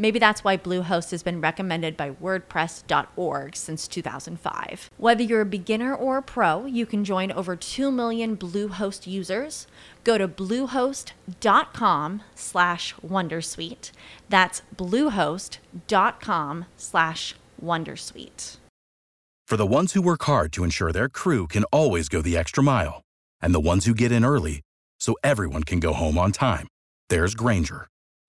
Maybe that's why Bluehost has been recommended by WordPress.org since 2005. Whether you're a beginner or a pro, you can join over 2 million Bluehost users. Go to bluehost.com slash Wondersuite. That's bluehost.com slash Wondersuite. For the ones who work hard to ensure their crew can always go the extra mile, and the ones who get in early so everyone can go home on time, there's Granger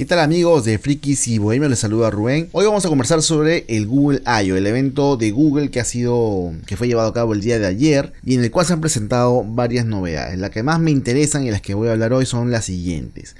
¿Qué tal amigos de Frikis y Bohemio? Les saluda Rubén. Hoy vamos a conversar sobre el Google I.O., el evento de Google que ha sido, que fue llevado a cabo el día de ayer y en el cual se han presentado varias novedades. Las que más me interesan y las que voy a hablar hoy son las siguientes.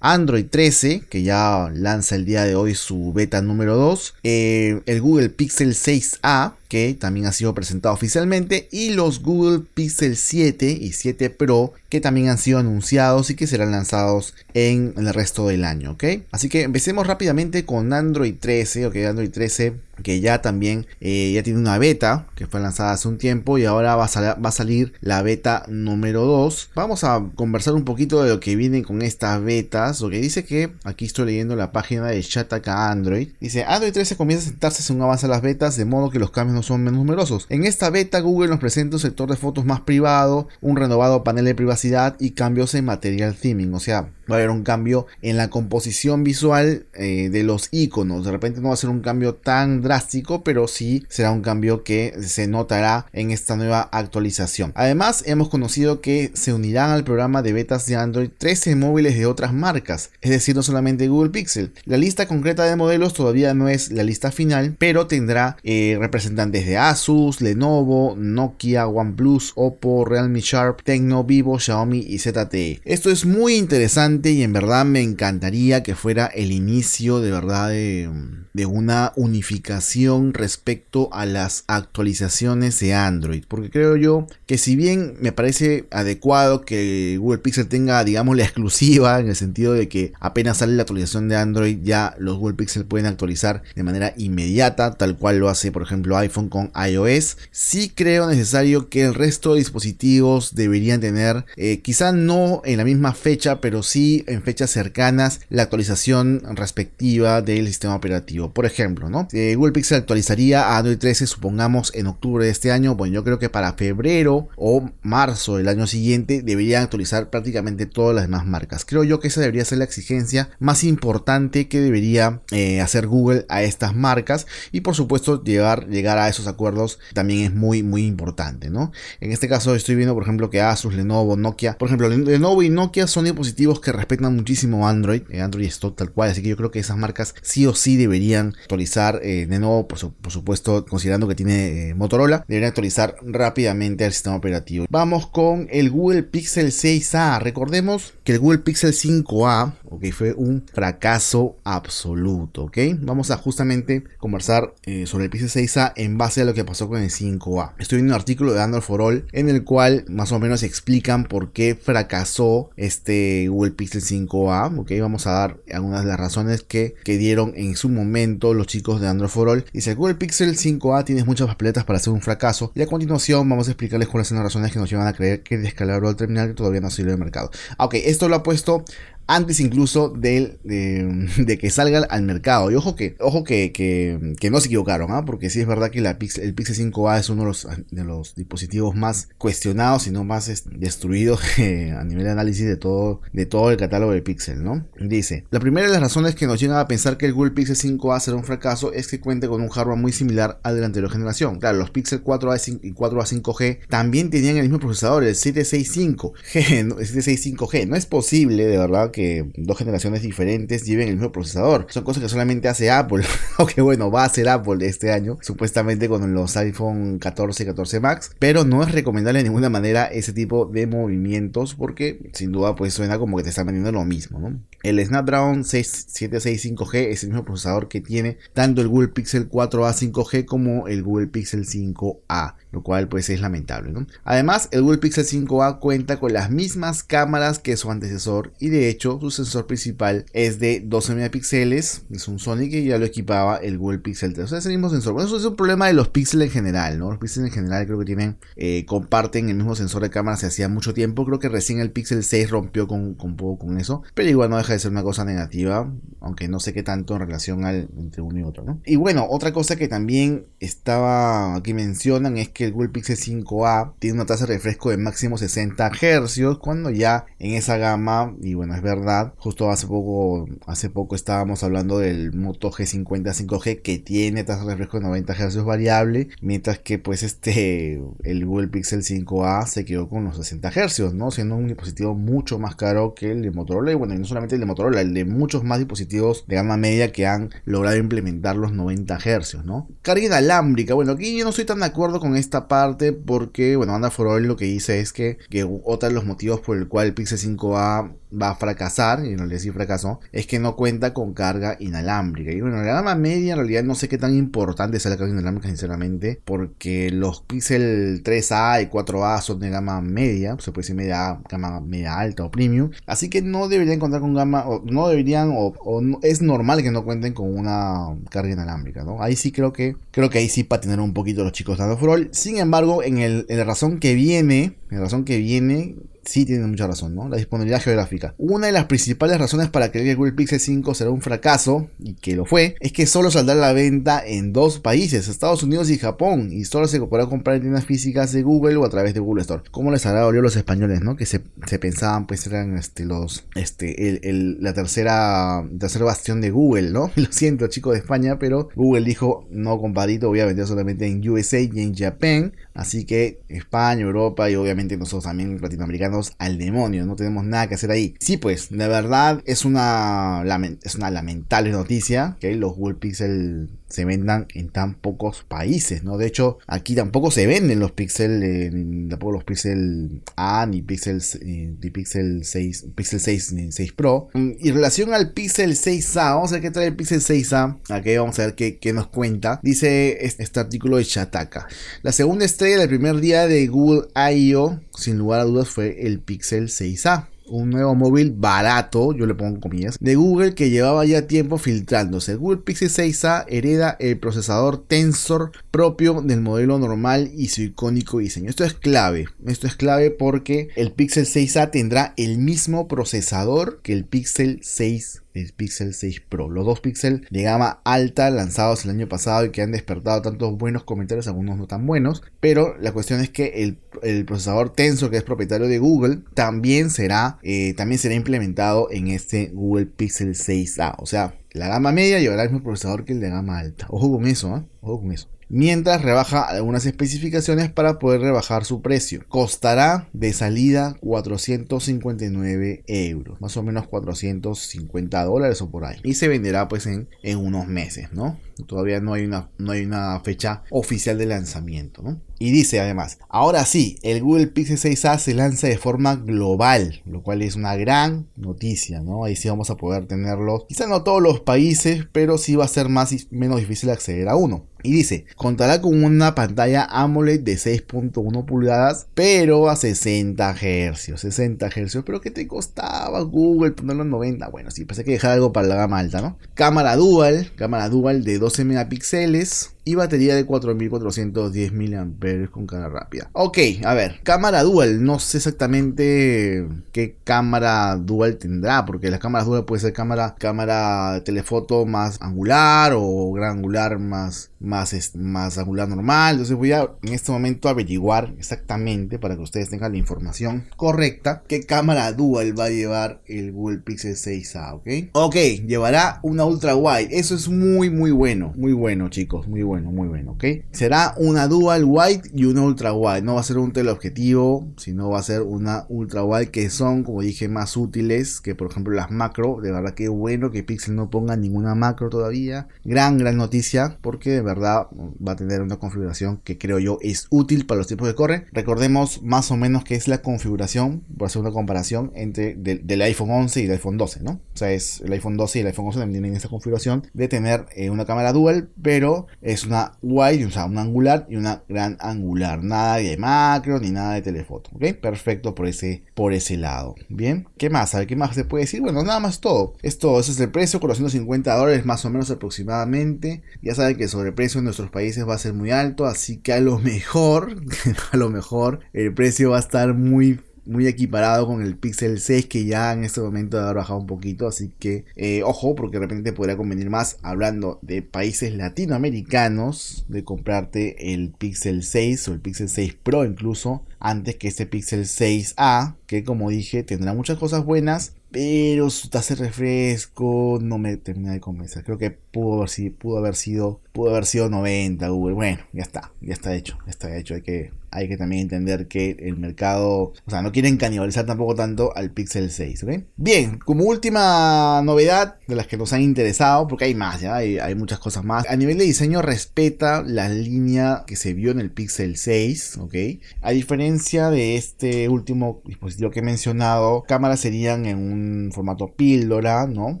Android 13, que ya lanza el día de hoy su beta número 2, eh, el Google Pixel 6a, que también ha sido presentado oficialmente, y los Google Pixel 7 y 7 Pro, que también han sido anunciados y que serán lanzados en el resto del año, ¿ok? Así que empecemos rápidamente con Android 13, ok, Android 13 que ya también eh, ya tiene una beta que fue lanzada hace un tiempo y ahora va a, va a, salir la beta número 2. Vamos a conversar un poquito de lo que viene con estas betas. Lo que dice que aquí estoy leyendo la página de Shataka Android. Dice Android 13 comienza a sentarse según avanzan las betas de modo que los cambios no son menos numerosos. En esta beta Google nos presenta un sector de fotos más privado, un renovado panel de privacidad y cambios en material theming. O sea, va a haber un cambio en la composición visual eh, de los iconos. De repente no va a ser un cambio tan drástico, pero sí será un cambio que se notará en esta nueva actualización. Además, hemos conocido que se unirán al programa de betas de Android 13 móviles de otras marcas, es decir, no solamente Google Pixel. La lista concreta de modelos todavía no es la lista final, pero tendrá eh, representantes de Asus, Lenovo, Nokia, OnePlus, Oppo, Realme Sharp, Tecno, Vivo, Xiaomi y ZTE. Esto es muy interesante y en verdad me encantaría que fuera el inicio de verdad de, de una unificación respecto a las actualizaciones de Android. Porque creo yo que si bien me parece adecuado que Google Pixel tenga, digamos, la exclusiva en el sentido de que apenas sale la actualización de Android, ya los Google Pixel pueden actualizar de manera inmediata, tal cual lo hace, por ejemplo, iPhone con iOS. Sí creo necesario que el resto de dispositivos deberían tener, eh, quizá no en la misma fecha, pero sí en fechas cercanas, la actualización respectiva del sistema operativo. Por ejemplo, ¿no? Eh, Google Pixel actualizaría a Android 13, supongamos, en octubre de este año. Bueno, yo creo que para febrero o marzo del año siguiente deberían actualizar prácticamente todas las demás marcas. Creo yo que esa debería ser la exigencia más importante que debería eh, hacer Google a estas marcas. Y por supuesto, llegar, llegar a esos acuerdos también es muy, muy importante, ¿no? En este caso estoy viendo, por ejemplo, que Asus, Lenovo, Nokia, por ejemplo, Lenovo y Nokia son dispositivos que respetan muchísimo Android. Eh, Android es tal cual, así que yo creo que esas marcas sí o sí deberían actualizar eh, de nuevo, por, supuesto, considerando que tiene eh, Motorola, deberían actualizar rápidamente el sistema operativo. Vamos con el Google Pixel 6a. Recordemos que el Google Pixel 5a ok, fue un fracaso absoluto. Ok, vamos a justamente conversar sobre el Pixel 6a en base a lo que pasó con el 5a. Estoy viendo un artículo de Android for All en el cual más o menos explican por qué fracasó este Google Pixel 5a. Ok, vamos a dar algunas de las razones que, que dieron en su momento los chicos de Android for All. Dice, el Google Pixel 5a tienes muchas papeletas para hacer un fracaso. Y a continuación vamos a explicarles cuáles son las razones que nos llevan a creer que el descalabro del terminal todavía no salido del mercado. Ok, esto lo ha puesto antes incluso de, de, que salga al mercado. Y ojo que, ojo que, que, no se equivocaron, ¿ah? porque sí es verdad que la el Pixel 5a es uno de los, de los dispositivos más cuestionados y no más destruidos a nivel de análisis de todo, de todo el catálogo de Pixel, ¿no? Dice, la primera de las razones que nos llegan a pensar que el Google Pixel 5a será un fracaso es que cuenta con un hardware muy similar al de la anterior generación. Claro, los Pixel 4a y 4a 5G también tenían el mismo procesador, el 765G, 765G. No es posible, de verdad, que dos generaciones diferentes lleven el mismo procesador. Son cosas que solamente hace Apple, aunque bueno, va a ser Apple este año, supuestamente con los iPhone 14 y 14 Max, pero no es recomendable de ninguna manera ese tipo de movimientos porque sin duda pues suena como que te están vendiendo lo mismo. El Snapdragon 765G es el mismo procesador que tiene tanto el Google Pixel 4a 5G como el Google Pixel 5a lo cual pues es lamentable. ¿no? Además, el Google Pixel 5a cuenta con las mismas cámaras que su antecesor y de hecho su sensor principal es de 12 megapíxeles, es un Sony que ya lo equipaba el Google Pixel 3, o sea, es el mismo sensor. Bueno, eso es un problema de los Pixel en general, ¿no? Los Pixel en general creo que tienen, eh, comparten el mismo sensor de cámara se hacía mucho tiempo, creo que recién el Pixel 6 rompió con, con poco con eso, pero igual no deja de ser una cosa negativa, aunque no sé qué tanto en relación al entre uno y otro, ¿no? Y bueno, otra cosa que también estaba aquí mencionan es que que el Google Pixel 5a tiene una tasa de refresco de máximo 60 Hz, cuando ya en esa gama, y bueno, es verdad, justo hace poco, hace poco estábamos hablando del Moto G50 5G que tiene tasa de refresco de 90 Hz variable, mientras que pues este, el Google Pixel 5a se quedó con los 60 Hz, ¿no? Siendo un dispositivo mucho más caro que el de Motorola, y bueno, y no solamente el de Motorola, el de muchos más dispositivos de gama media que han logrado implementar los 90 Hz, ¿no? Carga inalámbrica, bueno, aquí yo no estoy tan de acuerdo con este esta parte porque, bueno, Anda for All lo que dice es que, que otro de los motivos por el cual el Pixel 5a va a fracasar, y no le decía fracaso, es que no cuenta con carga inalámbrica. Y bueno, la gama media en realidad no sé qué tan importante es la carga inalámbrica, sinceramente, porque los Pixel 3A y 4A son de gama media, se puede decir media, gama media alta o premium, así que no deberían contar con gama, o no deberían, o, es normal que no cuenten con una carga inalámbrica, ¿no? Ahí sí creo que, creo que ahí sí tener un poquito los chicos dando all. Sin embargo, en, el, en la razón que viene, en la razón que viene, sí tiene mucha razón, ¿no? La disponibilidad geográfica. Una de las principales razones para creer que el Google Pixel 5 será un fracaso, y que lo fue, es que solo saldrá a la venta en dos países, Estados Unidos y Japón, y solo se podrá comprar en tiendas físicas de Google o a través de Google Store. ¿Cómo les hará dolido a los españoles, ¿no? Que se, pensaban, pues eran este, los, este, el, la tercera, tercera bastión de Google, ¿no? Lo siento, chicos de España, pero Google dijo, no, compadrito, voy a vender solamente en USA y en Japón, así que España, Europa y obviamente nosotros también latinoamericanos al demonio, no tenemos nada que hacer ahí. Sí, pues, de verdad es una, es una lamentable noticia que los Google Pixel se vendan en tan pocos países, ¿no? De hecho, aquí tampoco se venden los Pixel, eh, tampoco los Pixel A ni Pixel, eh, ni Pixel 6, Pixel 6 ni 6 Pro. Mm, y en relación al Pixel 6A, vamos a ver qué trae el Pixel 6A. Aquí vamos a ver qué, qué nos cuenta. Dice este artículo de Chataka. La segunda estrella del primer día de Google I.O., sin lugar a dudas, fue el Pixel 6A un nuevo móvil barato, yo le pongo comillas, de Google que llevaba ya tiempo filtrándose. Google Pixel 6a hereda el procesador Tensor propio del modelo normal y su icónico diseño. Esto es clave, esto es clave porque el Pixel 6a tendrá el mismo procesador que el Pixel 6 el Pixel 6 Pro. Los dos Pixel de gama alta lanzados el año pasado y que han despertado tantos buenos comentarios, algunos no tan buenos. Pero la cuestión es que el, procesador Tensor, que es propietario de Google, también será, eh, también será implementado en este Google Pixel 6A. O sea, la gama media llevará el mismo procesador que el de gama alta. Ojo con eso, ¿eh? Ojo con eso mientras rebaja algunas especificaciones para poder rebajar su precio. Costará de salida 459 euros, más o menos 450 dólares o por ahí. Y se venderá pues en, en unos meses, ¿no? Todavía no hay, una, no hay una fecha oficial de lanzamiento, ¿no? Y dice además, ahora sí, el Google Pixel 6a se lanza de forma global, lo cual es una gran noticia, ¿no? Ahí sí vamos a poder tenerlos, quizá no todos los países, pero sí va a ser más menos difícil acceder a uno. Y dice, contará con una pantalla AMOLED de 6.1 pulgadas, pero a 60 Hz. 60 Hz, pero ¿qué te costaba Google ponerlo en 90? Bueno, sí, hay que dejar algo para la gama alta, ¿no? Cámara dual, cámara dual de 12 megapíxeles y batería de 4410 mAh con carga rápida. Ok, a ver, cámara dual, no sé exactamente qué cámara dual tendrá, porque las cámaras dual puede ser cámara, cámara telefoto más angular o gran angular más, más, más angular normal. Entonces voy a en este momento averiguar exactamente para que ustedes tengan la información correcta qué cámara dual va a llevar el Google Pixel 6a, ¿ok? Ok, llevará una ultra wide. Eso es muy, muy bueno. Muy bueno, chicos. Muy bueno, muy bueno, ¿ok? Será una dual wide y una ultra wide. No va a ser un teleobjetivo, sino va a ser una ultra wide que son, como dije, más útiles que, por ejemplo, las macro. De verdad que bueno que Pixel no ponga ninguna macro todavía. Gran, gran noticia, porque de verdad va a tener una configuración que creo yo es útil para los tiempos que corren. Recordemos más o menos que es la configuración, por hacer una comparación entre del iPhone 11 y el iPhone 12, ¿no? O sea, es el iPhone 12 y el iPhone 11 también tienen esta configuración de tener eh, una cámara dual, pero es una wide, o sea, una angular y una gran angular. Nada de macro ni nada de telefoto, ¿ok? Perfecto por ese, por ese lado. Bien, ¿qué más? A ver, ¿qué más se puede decir? Bueno, nada más todo. Esto, ese es el precio, con los 150 dólares más o menos aproximadamente. Ya saben que el sobreprecio en nuestros países va a ser muy alto, así que a lo mejor, a lo mejor el precio va a estar muy muy equiparado con el Pixel 6 que ya en este momento ha bajado un poquito. Así que eh, ojo porque de repente podría convenir más hablando de países latinoamericanos de comprarte el Pixel 6 o el Pixel 6 Pro incluso antes que este Pixel 6A que como dije tendrá muchas cosas buenas pero su tasa de refresco no me termina de convencer. Creo que pudo haber, pudo haber sido pudo haber sido 90 Google. Bueno, ya está, ya está hecho, ya está hecho. Hay que hay que también entender que el mercado, o sea, no quieren canibalizar tampoco tanto al Pixel 6, ¿ok? Bien, como última novedad de las que nos han interesado, porque hay más, ya hay, muchas cosas más. A nivel de diseño respeta la línea que se vio en el Pixel 6, ¿ok? A diferencia de este último dispositivo que he mencionado, cámaras serían en un formato píldora, ¿no?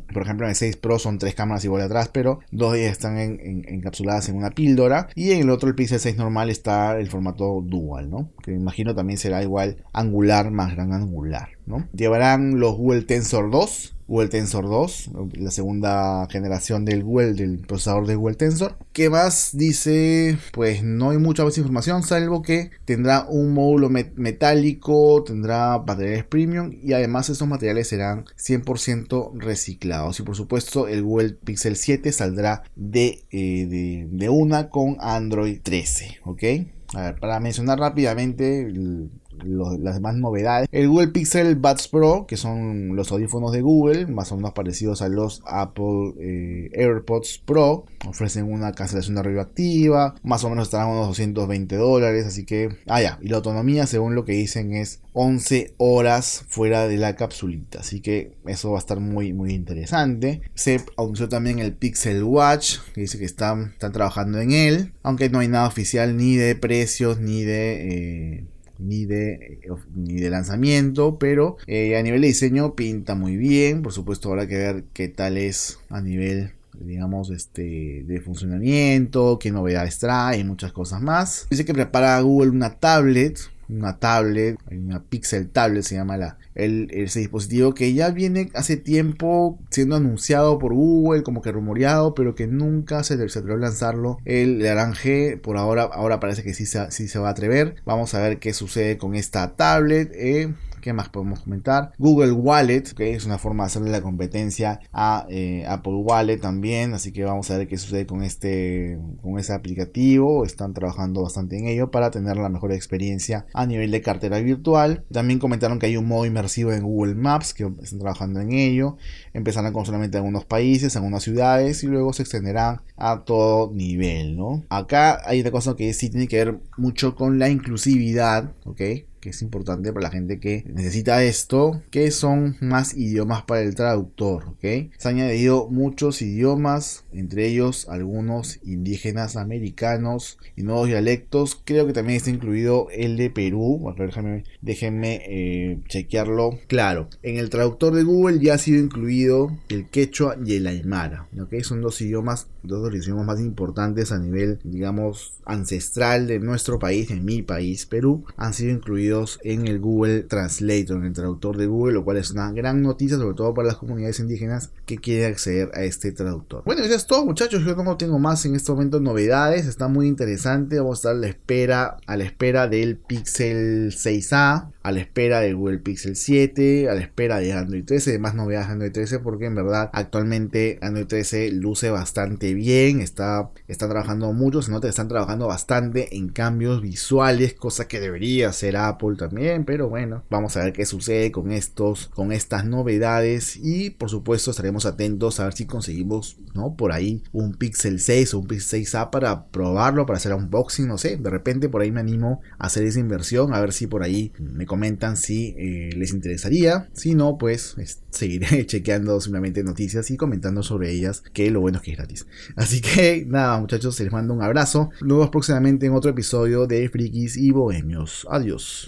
Por ejemplo, en el 6 Pro son tres cámaras igual atrás, pero dos de ellas están encapsuladas en una píldora. Y en el otro, el Pixel 6 normal, está el formato dual ¿no? Que me imagino también será igual angular más gran angular, ¿no? Llevarán los Google Tensor 2, Google Tensor 2, la segunda generación del Google, del procesador de Google Tensor. ¿Qué más dice? Pues no hay mucha más información, salvo que tendrá un módulo metálico, tendrá materiales premium y además estos materiales serán 100% reciclados. Y por supuesto el Google Pixel 7 saldrá de, eh, de, de una con Android 13, ¿ok? Para mencionar rápidamente las demás novedades. El Google Pixel Buds Pro, que son los audífonos de Google, más o menos parecidos a los Apple eh, AirPods Pro, ofrecen una cancelación de ruido activa, más o menos estarán unos 220 dólares, así que, ah ya, y la autonomía según lo que dicen es 11 horas fuera de la capsulita, así que eso va a estar muy muy interesante. Se anunció también el Pixel Watch, que dice que están, están trabajando en él, aunque no hay nada oficial ni de precios ni de... Eh, ni de, ni de lanzamiento, pero eh, a nivel de diseño pinta muy bien. Por supuesto, habrá que ver qué tal es a nivel digamos, este, de funcionamiento, qué novedades trae muchas cosas más. Dice que prepara Google una tablet una tablet, una Pixel Tablet se llama la, el, ese dispositivo que ya viene hace tiempo siendo anunciado por Google, como que rumoreado, pero que nunca se, se atrevió a lanzarlo. El G por ahora, ahora parece que sí se, sí se va a atrever. Vamos a ver qué sucede con esta tablet. Eh. ¿Qué más podemos comentar? Google Wallet, que es una forma de hacerle la competencia a eh, Apple Wallet también. Así que vamos a ver qué sucede con este, con ese aplicativo. Están trabajando bastante en ello para tener la mejor experiencia a nivel de cartera virtual. También comentaron que hay un modo inmersivo en Google Maps, que están trabajando en ello. Empezarán con solamente algunos países, algunas ciudades y luego se extenderán a todo nivel, ¿no? Acá hay otra cosa que sí tiene que ver mucho con la inclusividad, ¿ok? Es importante para la gente que necesita esto, que son más idiomas para el traductor, ¿ok? Se han añadido muchos idiomas, entre ellos algunos indígenas americanos y nuevos dialectos. Creo que también está incluido el de Perú. Déjenme, déjenme eh, chequearlo. Claro, en el traductor de Google ya ha sido incluido el quechua y el aymara, ¿ok? Son dos idiomas, dos de los idiomas más importantes a nivel, digamos, ancestral de nuestro país, en mi país, Perú, han sido incluidos en el Google Translator, en el traductor de Google, lo cual es una gran noticia, sobre todo para las comunidades indígenas que quieren acceder a este traductor. Bueno, eso es todo, muchachos. Yo no tengo más en este momento novedades. Está muy interesante. Vamos a estar a la espera, a la espera del Pixel 6A, a la espera del Google Pixel 7, a la espera de Android 13, de más novedades de Android 13, porque en verdad actualmente Android 13 luce bastante bien. Está, está trabajando mucho, se nota que están trabajando bastante en cambios visuales, cosa que debería hacer Apple también, pero bueno, vamos a ver qué sucede con estos, con estas novedades y por supuesto estaremos atentos a ver si conseguimos, ¿no? Por ahí un Pixel 6 o un Pixel 6A para probarlo, para hacer unboxing, no sé, de repente por ahí me animo a hacer esa inversión, a ver si por ahí me comentan si eh, les interesaría, si no, pues seguiré chequeando simplemente noticias y comentando sobre ellas, que lo bueno es que es gratis. Así que nada, muchachos, les mando un abrazo. Nos vemos próximamente en otro episodio de Frikis y Bohemios. Adiós.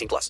18 plus.